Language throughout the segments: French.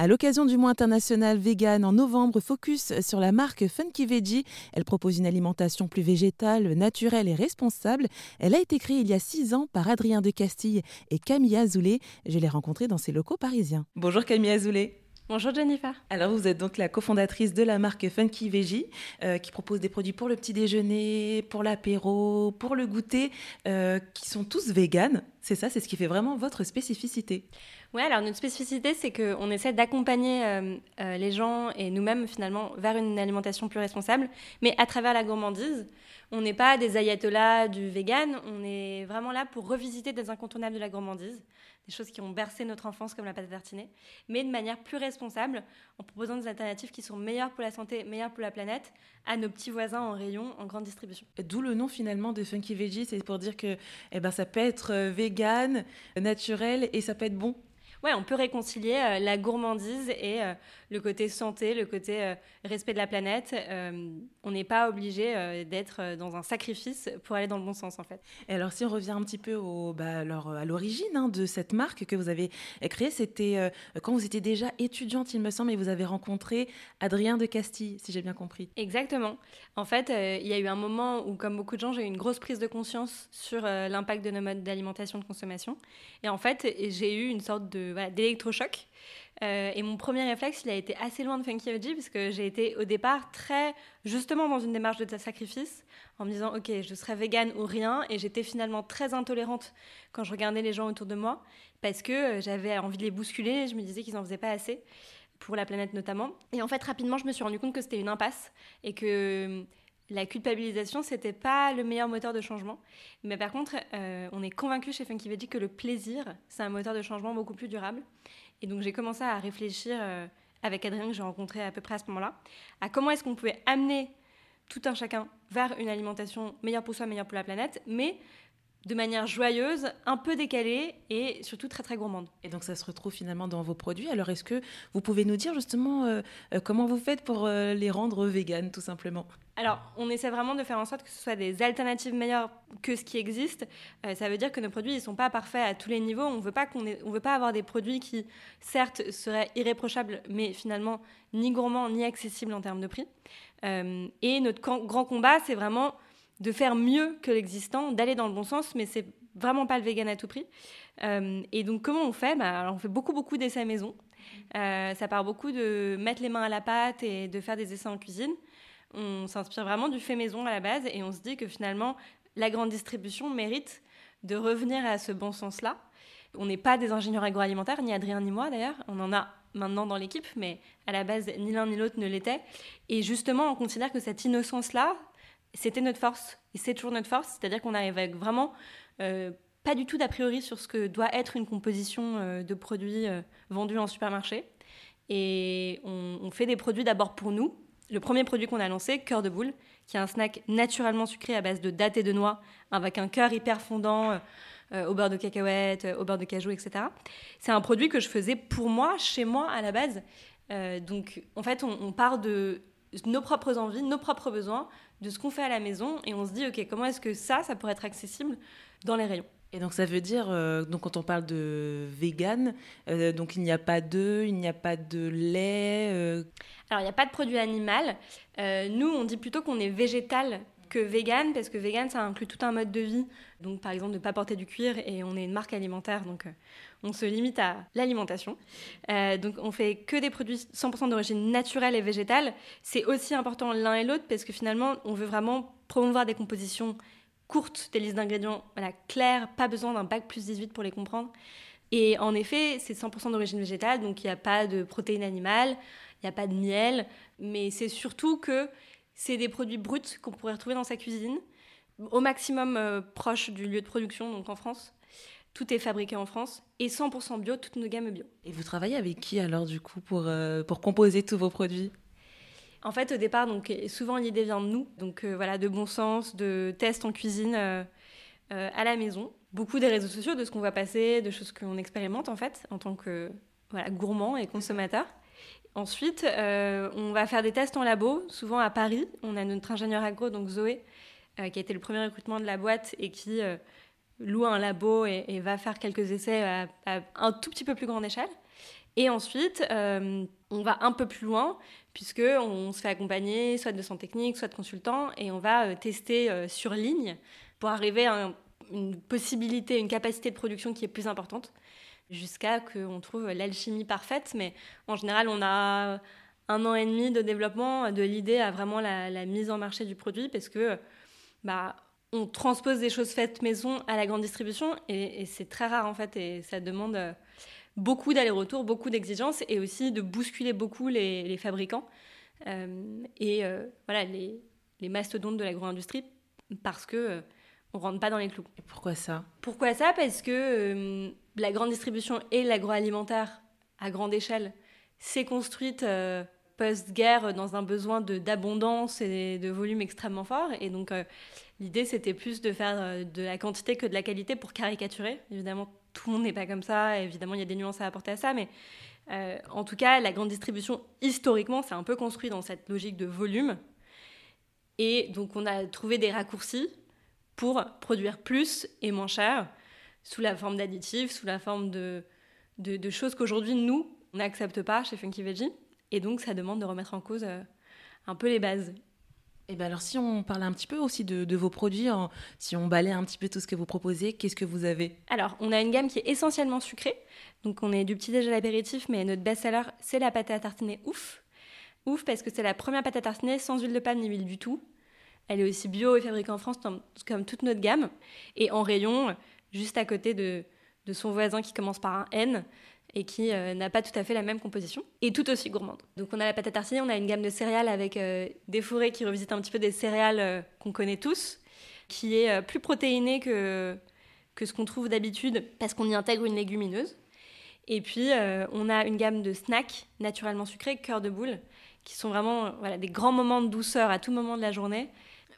À l'occasion du mois international vegan en novembre, focus sur la marque Funky Veggie. Elle propose une alimentation plus végétale, naturelle et responsable. Elle a été créée il y a six ans par Adrien de Castille et Camille Azoulay. Je l'ai rencontrée dans ses locaux parisiens. Bonjour Camille Azoulay. Bonjour Jennifer. Alors vous êtes donc la cofondatrice de la marque Funky Veggie euh, qui propose des produits pour le petit déjeuner, pour l'apéro, pour le goûter, euh, qui sont tous véganes. C'est ça, c'est ce qui fait vraiment votre spécificité. Oui, alors notre spécificité, c'est qu'on essaie d'accompagner euh, les gens et nous-mêmes finalement vers une alimentation plus responsable, mais à travers la gourmandise. On n'est pas des ayatollahs du vegan, on est vraiment là pour revisiter des incontournables de la gourmandise, des choses qui ont bercé notre enfance comme la pâte tartinée, mais de manière plus responsable, en proposant des alternatives qui sont meilleures pour la santé, meilleures pour la planète, à nos petits voisins en rayon, en grande distribution. D'où le nom finalement de Funky Veggie, c'est pour dire que eh ben, ça peut être euh, vegan, naturel et ça peut être bon ouais, on peut réconcilier euh, la gourmandise et euh, le côté santé, le côté euh, respect de la planète. on n'est pas obligé d'être dans un sacrifice pour aller dans le bon sens, en fait. Et alors, si on revient un petit peu au, bah, alors, à l'origine hein, de cette marque que vous avez créée, c'était quand vous étiez déjà étudiante, il me semble, et vous avez rencontré Adrien de Castille, si j'ai bien compris. Exactement. En fait, il y a eu un moment où, comme beaucoup de gens, j'ai eu une grosse prise de conscience sur l'impact de nos modes d'alimentation de consommation. Et en fait, j'ai eu une sorte de d'électrochoc. Euh, et mon premier réflexe, il a été assez loin de Funky Veggie, parce que j'ai été au départ très, justement, dans une démarche de sacrifice, en me disant, ok, je serai végane ou rien. Et j'étais finalement très intolérante quand je regardais les gens autour de moi, parce que euh, j'avais envie de les bousculer, je me disais qu'ils n'en faisaient pas assez, pour la planète notamment. Et en fait, rapidement, je me suis rendu compte que c'était une impasse, et que la culpabilisation, c'était pas le meilleur moteur de changement. Mais par contre, euh, on est convaincu chez Funky Veggie que le plaisir, c'est un moteur de changement beaucoup plus durable. Et donc, j'ai commencé à réfléchir euh, avec Adrien, que j'ai rencontré à peu près à ce moment-là, à comment est-ce qu'on pouvait amener tout un chacun vers une alimentation meilleure pour soi, meilleure pour la planète, mais de manière joyeuse, un peu décalée et surtout très très gourmande. Et donc ça se retrouve finalement dans vos produits. Alors est-ce que vous pouvez nous dire justement euh, euh, comment vous faites pour euh, les rendre véganes tout simplement? Alors on essaie vraiment de faire en sorte que ce soit des alternatives meilleures que ce qui existe. ça veut dire que nos produits ne sont pas parfaits à tous les niveaux. On veut pas qu'on on veut pas avoir des produits qui certes seraient irréprochables mais finalement ni gourmands ni accessibles en termes de prix. et notre grand combat c'est vraiment de faire mieux que l'existant, d'aller dans le bon sens, mais c'est vraiment pas le vegan à tout prix. Euh, et donc, comment on fait? Bah, On fait beaucoup, beaucoup d'essais maison. Euh, ça part beaucoup de mettre les mains à la pâte et de faire des essais en cuisine. On s'inspire vraiment du fait maison à la base et on se dit que finalement, la grande distribution mérite de revenir à ce bon sens-là. On n'est pas des ingénieurs agroalimentaires, ni Adrien ni moi d'ailleurs. On en a maintenant dans l'équipe, mais à la base, ni l'un ni l'autre ne l'était. Et justement, on considère que cette innocence-là, c'était notre force et c'est toujours notre force, c'est-à-dire qu'on arrive vraiment euh, pas du tout d'a priori sur ce que doit être une composition euh, de produits euh, vendus en supermarché. Et on, fait des produits d'abord pour nous. Le premier produit qu'on a lancé, Cœur de boule, qui est un snack naturellement sucré à base de dattes et de noix, avec un cœur hyper fondant au beurre de cacahuète, au beurre de cajou, etc. C'est un produit que je faisais pour moi, chez moi, à la base. donc, en fait, on part de nos propres envies, nos propres besoins, de ce qu'on fait à la maison et on se dit, OK, comment est-ce que ça, ça pourrait être accessible dans les rayons? Et donc ça veut dire, euh, donc quand on parle de vegan, euh, donc il n'y a pas d'œufs, il n'y a pas de lait. Euh. Alors il n'y a pas de produit animal. nous, on dit plutôt qu'on est végétal que vegan, parce que vegan, ça inclut tout un mode de vie. Donc, par exemple, ne pas porter du cuir, et on est une marque alimentaire, donc euh, on se limite à l'alimentation. Euh, donc, on fait que des produits 100% d'origine naturelle et végétale. C'est aussi important l'un et l'autre, parce que finalement, on veut vraiment promouvoir des compositions courtes, des listes d'ingrédients voilà, claires, pas besoin d'un bac plus 18 pour les comprendre. Et en effet, c'est 100% d'origine végétale, donc il n'y a pas de protéines animales, il n'y a pas de miel, mais c'est surtout que c'est des produits bruts qu'on pourrait retrouver dans sa cuisine, au maximum euh, proche du lieu de production, donc en France. Tout est fabriqué en France et 100% bio, toutes nos gammes bio. Et vous travaillez avec qui alors du coup pour, euh, pour composer tous vos produits? En fait, au départ, donc souvent l'idée vient de nous, donc euh, voilà, de bon sens, de tests en cuisine à la maison, beaucoup des réseaux sociaux, de ce qu'on va passer, de choses qu'on expérimente en fait en tant que voilà, gourmand et consommateur. Ensuite, euh, on va faire des tests en labo, souvent à Paris. On a notre ingénieur agro, donc Zoé, euh, qui a été le premier recrutement de la boîte et qui euh, loue un labo et, va faire quelques essais à, un tout petit peu plus grande échelle. Et ensuite, on va un peu plus loin, puisqu'on se fait accompagner soit de son technique, soit de consultants, et on va tester sur ligne pour arriver à une possibilité, une capacité de production qui est plus importante, jusqu'à qu'on trouve l'alchimie parfaite. Mais en général, on a un an et demi de développement de l'idée à vraiment la, mise en marché du produit, parce que bah, on transpose des choses faites maison à la grande distribution, et, c'est très rare en fait, et ça demande beaucoup d'allers-retours, beaucoup d'exigences, et aussi de bousculer beaucoup les, fabricants euh, et euh, voilà les, les mastodontes de l'agro-industrie, parce que on rentre pas dans les clous. Et pourquoi ça? Pourquoi ça? Parce que euh, la grande distribution et l'agroalimentaire à grande échelle s'est construite euh, post-guerre dans un besoin d'abondance et de volume extrêmement fort. Et donc euh, l'idée c'était plus de faire de la quantité que de la qualité pour caricaturer. Évidemment, tout le monde n'est pas comme ça. Évidemment, il y a des nuances à apporter à ça, mais en tout cas, la grande distribution historiquement s'est un peu construite dans cette logique de volume. Et donc on a trouvé des raccourcis pour produire plus et moins cher, sous la forme d'additifs, sous la forme de, de, choses qu'aujourd'hui, nous, on n'accepte pas chez Funky Veggie. Et donc, ça demande de remettre en cause euh, un peu les bases. Et bien alors, si on parlait un petit peu aussi de, vos produits, si on balait un petit peu tout ce que vous proposez, qu'est-ce que vous avez? Alors, on a une gamme qui est essentiellement sucrée. Donc, on est du petit déj à l'apéritif, mais notre best-seller, c'est la pâte à tartiner ouf. Ouf parce que c'est la première pâte à tartiner sans huile de palme ni huile du tout. Elle est aussi bio et fabriquée en France comme toute notre gamme. Et en rayon, juste à côté de, son voisin qui commence par un N et qui euh, n'a pas tout à fait la même composition, et tout aussi gourmande. Donc on a la pâte à tartiner, on a une gamme de céréales avec euh, des fourrés qui revisitent un petit peu des céréales euh, qu'on connaît tous, qui est plus protéinée que, que ce qu'on trouve d'habitude parce qu'on y intègre une légumineuse. Et puis on a une gamme de snacks naturellement sucrés, cœur de boule, qui sont vraiment des grands moments de douceur à tout moment de la journée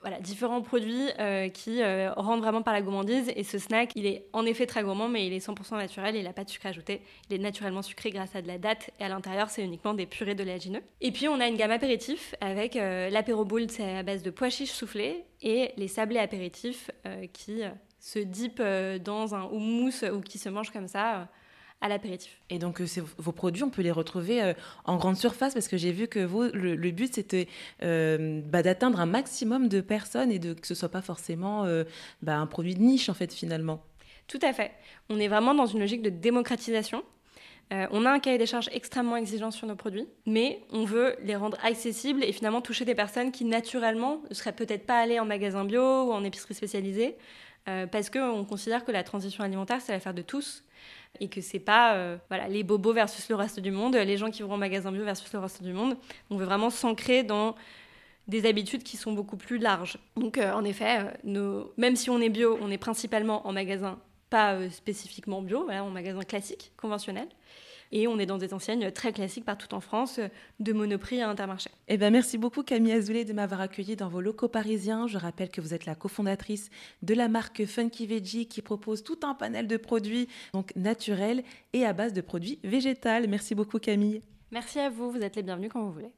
voilà, différents produits euh, qui euh, rendent vraiment par la gourmandise. Et ce snack, il est en effet très gourmand, mais il est 100% naturel, il n'a pas de sucre ajouté. Il est naturellement sucré grâce à de la date. Et à l'intérieur, c'est uniquement des purées de léagineux. Et puis, on a une gamme apéritif avec euh, l'apéro c'est à base de pois chiches soufflés, et les sablés apéritifs qui se dipent dans un houmous ou qui se mangent comme ça à l'apéritif. Et donc, euh, vos produits, on peut les retrouver euh, en grande surface parce que j'ai vu que vous, le, but, c'était euh, bah, d'atteindre un maximum de personnes et de, que ce soit pas forcément bah, un produit de niche, en fait, finalement. Tout à fait. On est vraiment dans une logique de démocratisation. on a un cahier des charges extrêmement exigeant sur nos produits, mais on veut les rendre accessibles et finalement toucher des personnes qui, naturellement, ne seraient peut-être pas allées en magasin bio ou en épicerie spécialisée, parce qu'on considère que la transition alimentaire, c'est l'affaire de tous et que c'est pas euh, voilà les bobos versus le reste du monde, les gens qui vont au magasin bio versus le reste du monde. On veut vraiment s'ancrer dans des habitudes qui sont beaucoup plus larges. Donc euh, en effet, euh, même si on est bio, on est principalement en magasin pas spécifiquement bio, voilà, en magasin classique, conventionnel. Et on est dans des enseignes très classiques partout en France, de Monoprix à Intermarché. Eh ben, merci beaucoup Camille Azoulay de m'avoir accueilli dans vos locaux parisiens. Je rappelle que vous êtes la cofondatrice de la marque Funky Veggie qui propose tout un panel de produits donc naturels et à base de produits végétaux. Merci beaucoup Camille. Merci à vous, vous êtes les bienvenus quand vous voulez.